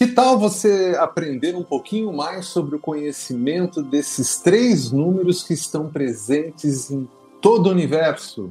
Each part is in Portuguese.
Que tal você aprender um pouquinho mais sobre o conhecimento desses três números que estão presentes em todo o universo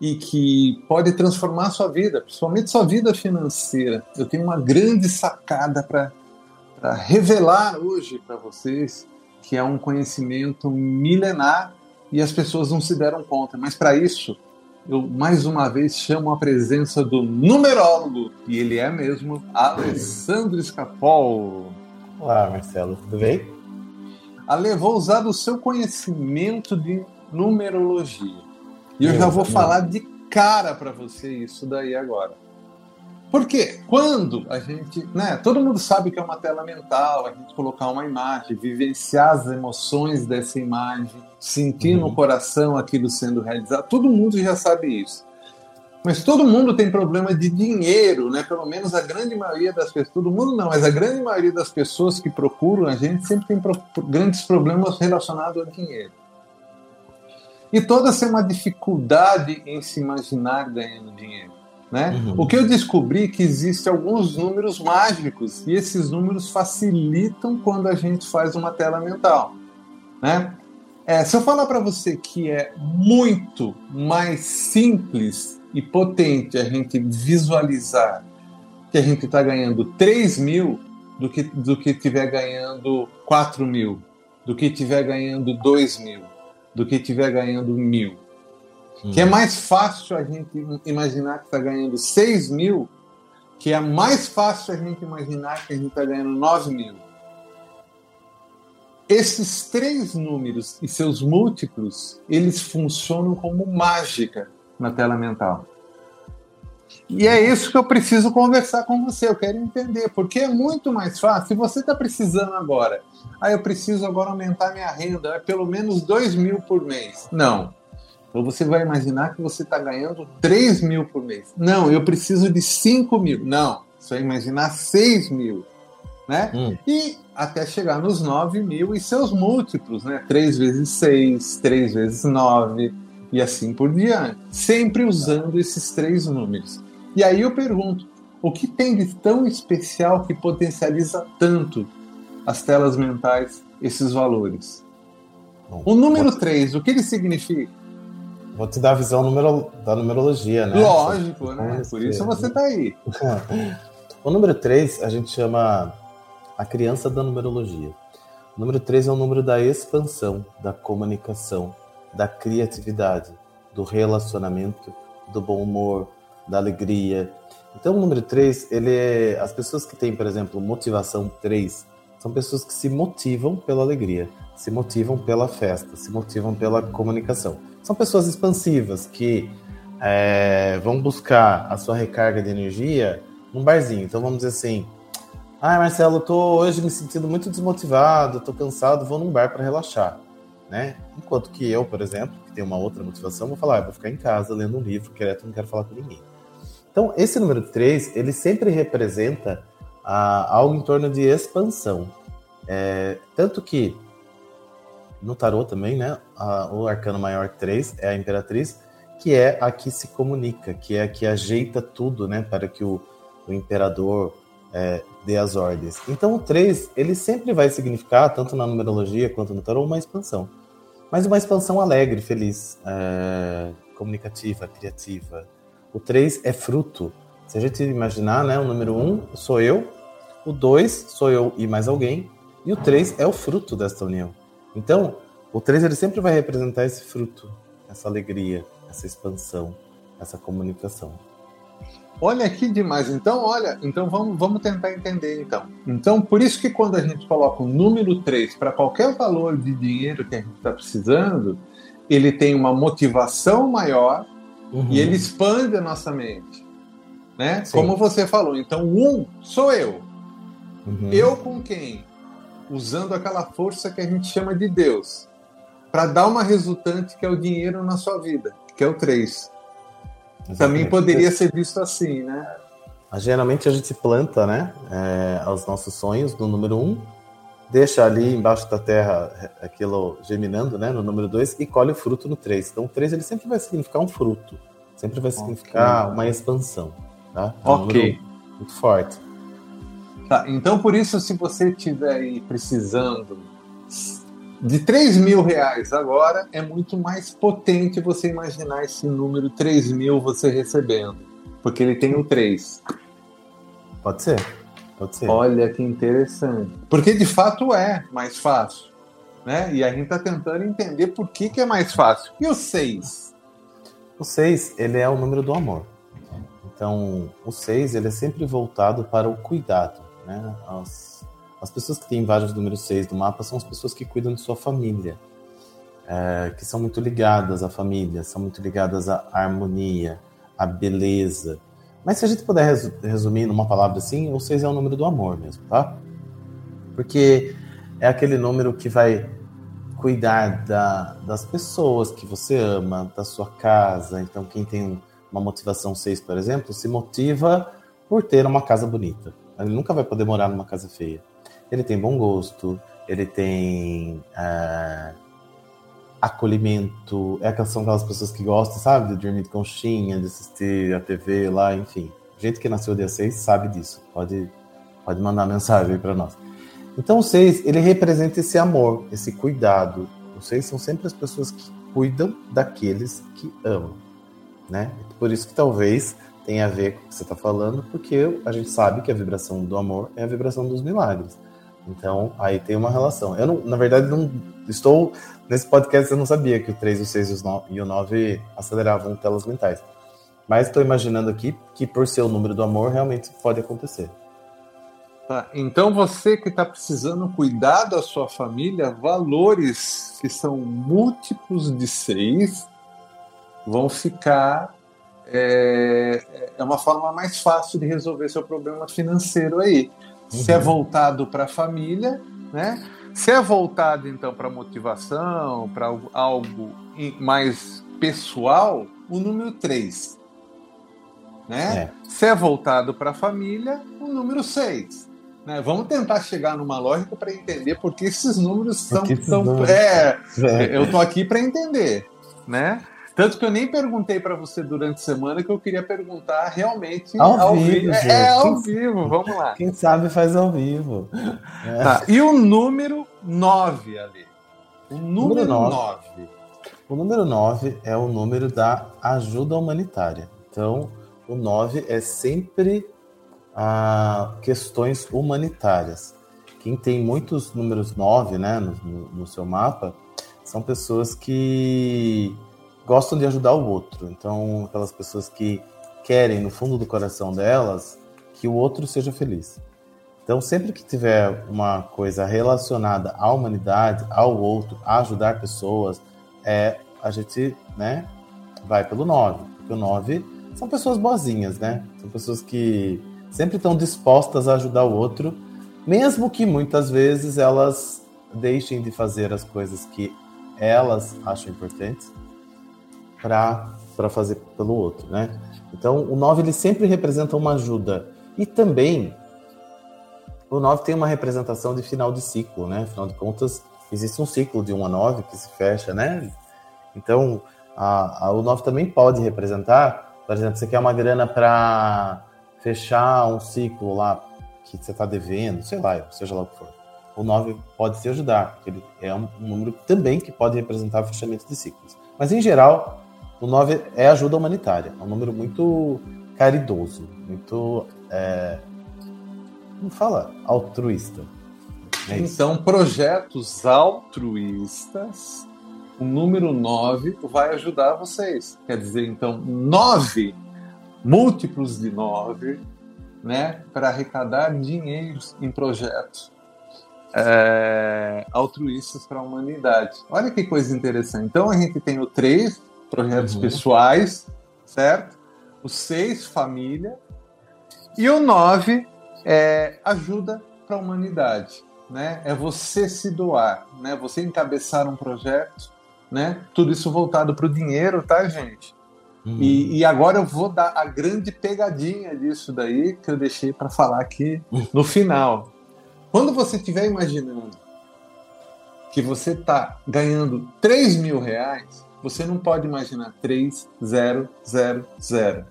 e que pode transformar sua vida, principalmente sua vida financeira? Eu tenho uma grande sacada para revelar hoje para vocês, que é um conhecimento milenar e as pessoas não se deram conta. Mas para isso, eu mais uma vez chamo a presença do numerólogo, e ele é mesmo Alessandro Escapol. Olá, Marcelo, tudo bem? Ale, vou usar o seu conhecimento de numerologia. E eu já vou falar de cara para você isso daí agora. Porque quando a gente, né, todo mundo sabe que é uma tela mental, a gente colocar uma imagem, vivenciar as emoções dessa imagem, sentir uhum. no coração aquilo sendo realizado, todo mundo já sabe isso. Mas todo mundo tem problema de dinheiro, né? Pelo menos a grande maioria das pessoas, todo mundo não, mas a grande maioria das pessoas que procuram a gente sempre tem pro, grandes problemas relacionados ao dinheiro. E toda essa é uma dificuldade em se imaginar ganhando dinheiro. Né? Uhum. O que eu descobri é que existem alguns números mágicos e esses números facilitam quando a gente faz uma tela mental. Né? É, se eu falar para você que é muito mais simples e potente a gente visualizar que a gente está ganhando 3 mil do que do que estiver ganhando 4 mil, do que estiver ganhando 2 mil, do que estiver ganhando mil. Hum. Que é mais fácil a gente imaginar que está ganhando 6 mil, que é mais fácil a gente imaginar que a gente está ganhando 9 mil. Esses três números e seus múltiplos, eles funcionam como mágica na tela mental. E é isso que eu preciso conversar com você. Eu quero entender, porque é muito mais fácil. Se você está precisando agora, ah, eu preciso agora aumentar minha renda, é pelo menos 2 mil por mês. Não. Então você vai imaginar que você está ganhando 3 mil por mês. Não, eu preciso de 5 mil. Não, você vai imaginar 6 mil. Né? Hum. E até chegar nos 9 mil e seus múltiplos, né? 3 vezes 6, 3 vezes 9 e assim por diante. Sempre usando esses três números. E aí eu pergunto, o que tem de tão especial que potencializa tanto as telas mentais, esses valores? Bom, o número 3, o que ele significa? Vou te dar a visão numero, da numerologia, né? Lógico, né? Por isso você está aí. o número 3 a gente chama a criança da numerologia. O número 3 é o número da expansão, da comunicação, da criatividade, do relacionamento, do bom humor, da alegria. Então, o número 3, ele é, as pessoas que têm, por exemplo, motivação 3, são pessoas que se motivam pela alegria, se motivam pela festa, se motivam pela comunicação. São pessoas expansivas que é, vão buscar a sua recarga de energia num barzinho. Então, vamos dizer assim: ah, Marcelo, tô hoje me sentindo muito desmotivado, tô cansado, vou num bar para relaxar né? Enquanto que eu, por exemplo, que tenho uma outra motivação, vou falar, ah, vou ficar em casa lendo um livro, quieto, não quero falar com ninguém. Então, esse número 3, ele sempre representa ah, algo em torno de expansão. É, tanto que no tarô também, né, a, o arcano maior 3 é a imperatriz, que é a que se comunica, que é a que ajeita tudo, né, para que o, o imperador é, dê as ordens. Então o 3, ele sempre vai significar, tanto na numerologia quanto no tarô, uma expansão mas uma expansão alegre, feliz, é, comunicativa, criativa. O 3 é fruto. Se a gente imaginar, né, o número 1 um sou eu, o 2 sou eu e mais alguém, e o 3 é o fruto desta união. Então, o 3 ele sempre vai representar esse fruto, essa alegria, essa expansão, essa comunicação. Olha aqui demais. Então, olha, então vamos, vamos tentar entender então. Então, por isso que quando a gente coloca o número 3 para qualquer valor de dinheiro que a gente está precisando, ele tem uma motivação maior uhum. e ele expande a nossa mente. Né? Como você falou. Então, um sou eu. Uhum. Eu com quem? Usando aquela força que a gente chama de Deus. Para dar uma resultante que é o dinheiro na sua vida, que é o 3. Exatamente. Também poderia ser visto assim, né? Geralmente a gente planta, né, é, os nossos sonhos no número um, deixa ali embaixo da terra é, aquilo germinando, né, no número dois e colhe o fruto no três. Então o três ele sempre vai significar um fruto, sempre vai significar okay. uma expansão, tá? É um ok. Muito forte. Tá, então por isso, se você estiver aí precisando de 3 mil reais agora, é muito mais potente você imaginar esse número 3 mil você recebendo. Porque ele tem o 3. Pode ser. Pode ser. Olha que interessante. Porque de fato é mais fácil. Né? E a gente está tentando entender por que, que é mais fácil. E o 6? O 6, ele é o número do amor. Então, o 6, ele é sempre voltado para o cuidado. Né? As, as pessoas que têm vários números 6 no mapa são as pessoas que cuidam de sua família. É, que são muito ligadas à família, são muito ligadas à harmonia, à beleza. Mas se a gente puder resumir numa palavra assim, o 6 é o número do amor mesmo, tá? Porque é aquele número que vai cuidar da, das pessoas que você ama, da sua casa. Então, quem tem uma motivação 6, por exemplo, se motiva por ter uma casa bonita. Ele nunca vai poder morar numa casa feia. Ele tem bom gosto, ele tem é, acolhimento. É são aquelas pessoas que gostam, sabe, de dormir de conchinha, de assistir a TV lá, enfim. Gente que nasceu dia 6 sabe disso. Pode, pode mandar mensagem para nós. Então o seis, ele representa esse amor, esse cuidado. Os seis são sempre as pessoas que cuidam daqueles que amam, né? Por isso que talvez tenha a ver com o que você está falando, porque a gente sabe que a vibração do amor é a vibração dos milagres. Então, aí tem uma relação. Eu, não, na verdade, não estou nesse podcast. Eu não sabia que o 3, o 6 e o 9 aceleravam telas mentais. Mas estou imaginando aqui que, por ser o número do amor, realmente pode acontecer. Tá? Então, você que está precisando cuidar da sua família, valores que são múltiplos de seis vão ficar. É, é uma forma mais fácil de resolver seu problema financeiro aí. Uhum. Se é uhum. voltado para a família, né? Se é voltado então para motivação, para algo mais pessoal, o número 3. Né? É. Se é voltado para a família, o número 6. Né? Vamos tentar chegar numa lógica para entender por que esses números são. são é, é, eu estou aqui para entender. Né? Tanto que eu nem perguntei para você durante a semana que eu queria perguntar realmente ao, ao vivo. É, é, ao vivo, vamos lá. Quem sabe faz ao vivo. É. Tá. E o número 9 ali? O número 9. O número 9 é o número da ajuda humanitária. Então, o 9 é sempre a questões humanitárias. Quem tem muitos números 9 né, no, no seu mapa são pessoas que gostam de ajudar o outro. Então, aquelas pessoas que querem, no fundo do coração delas, que o outro seja feliz. Então, sempre que tiver uma coisa relacionada à humanidade, ao outro, a ajudar pessoas, é a gente, né, vai pelo 9. Porque o 9 são pessoas boazinhas, né? São pessoas que sempre estão dispostas a ajudar o outro, mesmo que muitas vezes elas deixem de fazer as coisas que elas acham importantes para fazer pelo outro, né? Então, o 9 ele sempre representa uma ajuda. E também o 9 tem uma representação de final de ciclo, né? Afinal de contas, existe um ciclo de 1 a 9 que se fecha, né? Então, a, a, o 9 também pode representar, por exemplo, você quer uma grana para fechar um ciclo lá que você está devendo, sei lá, seja lá o que for. O 9 pode te ajudar, porque ele é um número também que pode representar fechamento de ciclos. Mas, em geral, o 9 é ajuda humanitária. É um número muito caridoso, muito. É, como fala? Altruísta. É então, projetos altruístas, o número 9 vai ajudar vocês. Quer dizer, então, 9 múltiplos de nove, né, para arrecadar dinheiros em projetos é, altruístas para a humanidade. Olha que coisa interessante. Então a gente tem o três projetos uhum. pessoais, certo? O seis família e o nove é ajuda para a humanidade, né? É você se doar, né? Você encabeçar um projeto, né? Tudo isso voltado para o dinheiro, tá, gente? Uhum. E, e, agora eu vou dar a grande pegadinha disso daí que eu deixei para falar aqui no final. Quando você estiver imaginando que você está ganhando 3 mil reais, você não pode imaginar 3, 0, 0, 0.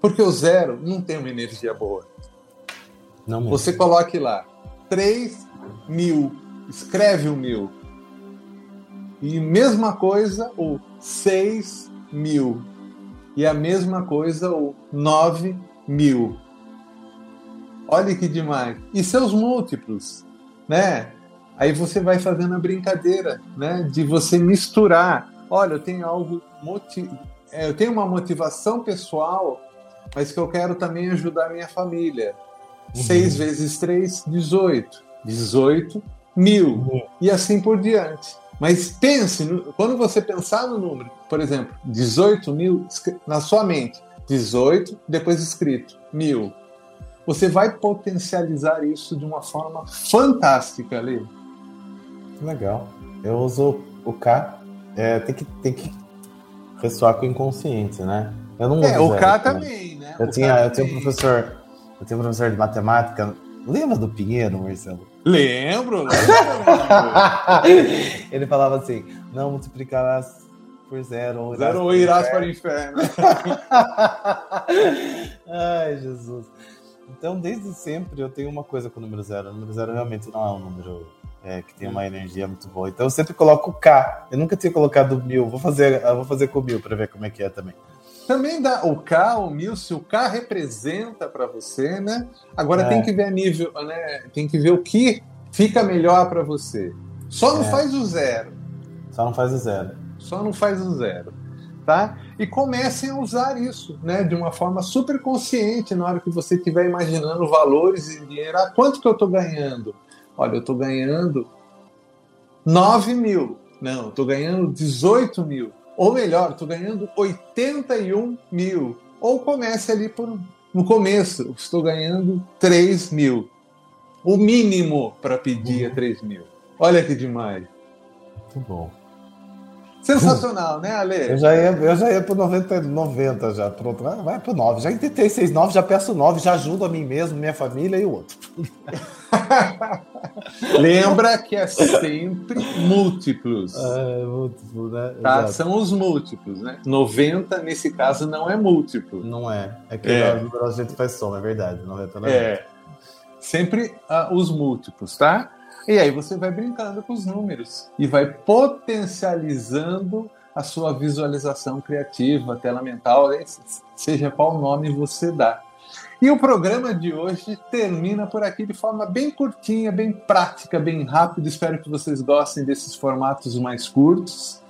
Porque o zero não tem uma energia boa. Não você coloque lá 3 mil, escreve o mil. E mesma coisa o 6 mil. E a mesma coisa o 9 mil. Olha que demais. E seus múltiplos, né? Aí você vai fazendo a brincadeira, né? De você misturar. Olha, eu tenho algo é, eu tenho uma motivação pessoal, mas que eu quero também ajudar minha família. Uhum. 6 vezes 3, 18. 18 mil. Uhum. E assim por diante. Mas pense, quando você pensar no número, por exemplo, 18 mil na sua mente, 18, depois escrito, mil. Você vai potencializar isso de uma forma fantástica ali. Legal. Eu uso o K. É, tem, que, tem que ressoar com o inconsciente, né? Eu não é, o K também, né? Eu, tinha, eu tinha um professor. Eu tinha um professor de matemática. Lembra do Pinheiro, Marcelo? Lembro, lembro. Ele falava assim: não multiplicarás por zero zero, ou irás para o inferno. Ai, Jesus. Então, desde sempre eu tenho uma coisa com o número zero. O número zero realmente não é um número é, que tem uma energia muito boa. Então eu sempre coloco o K. Eu nunca tinha colocado mil. Vou fazer, vou fazer com mil para ver como é que é também. Também dá o K, o mil, se o K representa para você, né? Agora é. tem que ver a nível, né? Tem que ver o que fica melhor para você. Só não é. faz o zero. Só não faz o zero. Só não faz o zero, tá? E comecem a usar isso, né? De uma forma super consciente na hora que você estiver imaginando valores e dinheiro. Ah, quanto que eu estou ganhando? Olha, eu estou ganhando 9 mil. Não, estou ganhando 18 mil. Ou melhor, estou ganhando 81 mil. Ou comece ali por, no começo, estou ganhando 3 mil. O mínimo para pedir é 3 mil. Olha que demais. Muito bom. Sensacional, né, Ale? Eu já ia, eu já ia pro 90, 90 já. Pronto, vai, vai pro 9. Já tentei 6, 9, já peço 9, já ajudo a mim mesmo, minha família e o outro. Lembra que é sempre múltiplos. É, múltiplo, né? Tá? São os múltiplos, né? 90, nesse caso, não é múltiplo. Não é. É que é. a gente faz soma, é verdade. 90 não é. é. Sempre uh, os múltiplos, tá? E aí você vai brincando com os números e vai potencializando a sua visualização criativa, tela mental, seja qual nome você dá. E o programa de hoje termina por aqui de forma bem curtinha, bem prática, bem rápida. Espero que vocês gostem desses formatos mais curtos,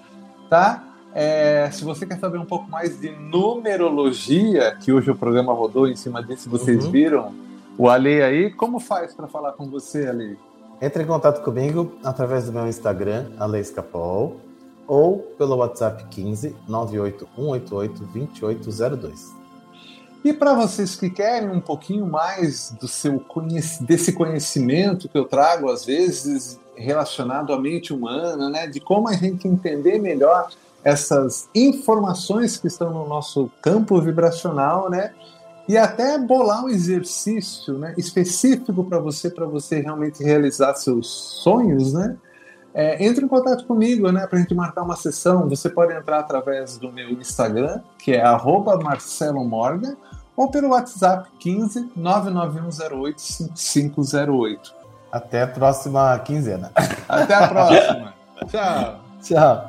tá? É, se você quer saber um pouco mais de numerologia, que hoje o programa rodou em cima disso, vocês uhum. viram o Ale aí, como faz para falar com você, Ale? Entre em contato comigo através do meu Instagram, Aleiscapol, ou pelo WhatsApp 15 98188 2802. E para vocês que querem um pouquinho mais do seu desse conhecimento que eu trago às vezes relacionado à mente humana, né, de como a gente entender melhor essas informações que estão no nosso campo vibracional, né, e até bolar um exercício né, específico para você, para você realmente realizar seus sonhos, né? É, entre em contato comigo, né, para a gente marcar uma sessão. Você pode entrar através do meu Instagram, que é @marcelo_morgan, ou pelo WhatsApp 15 99108 5508. Até a próxima quinzena. Até a próxima. Tchau. Tchau.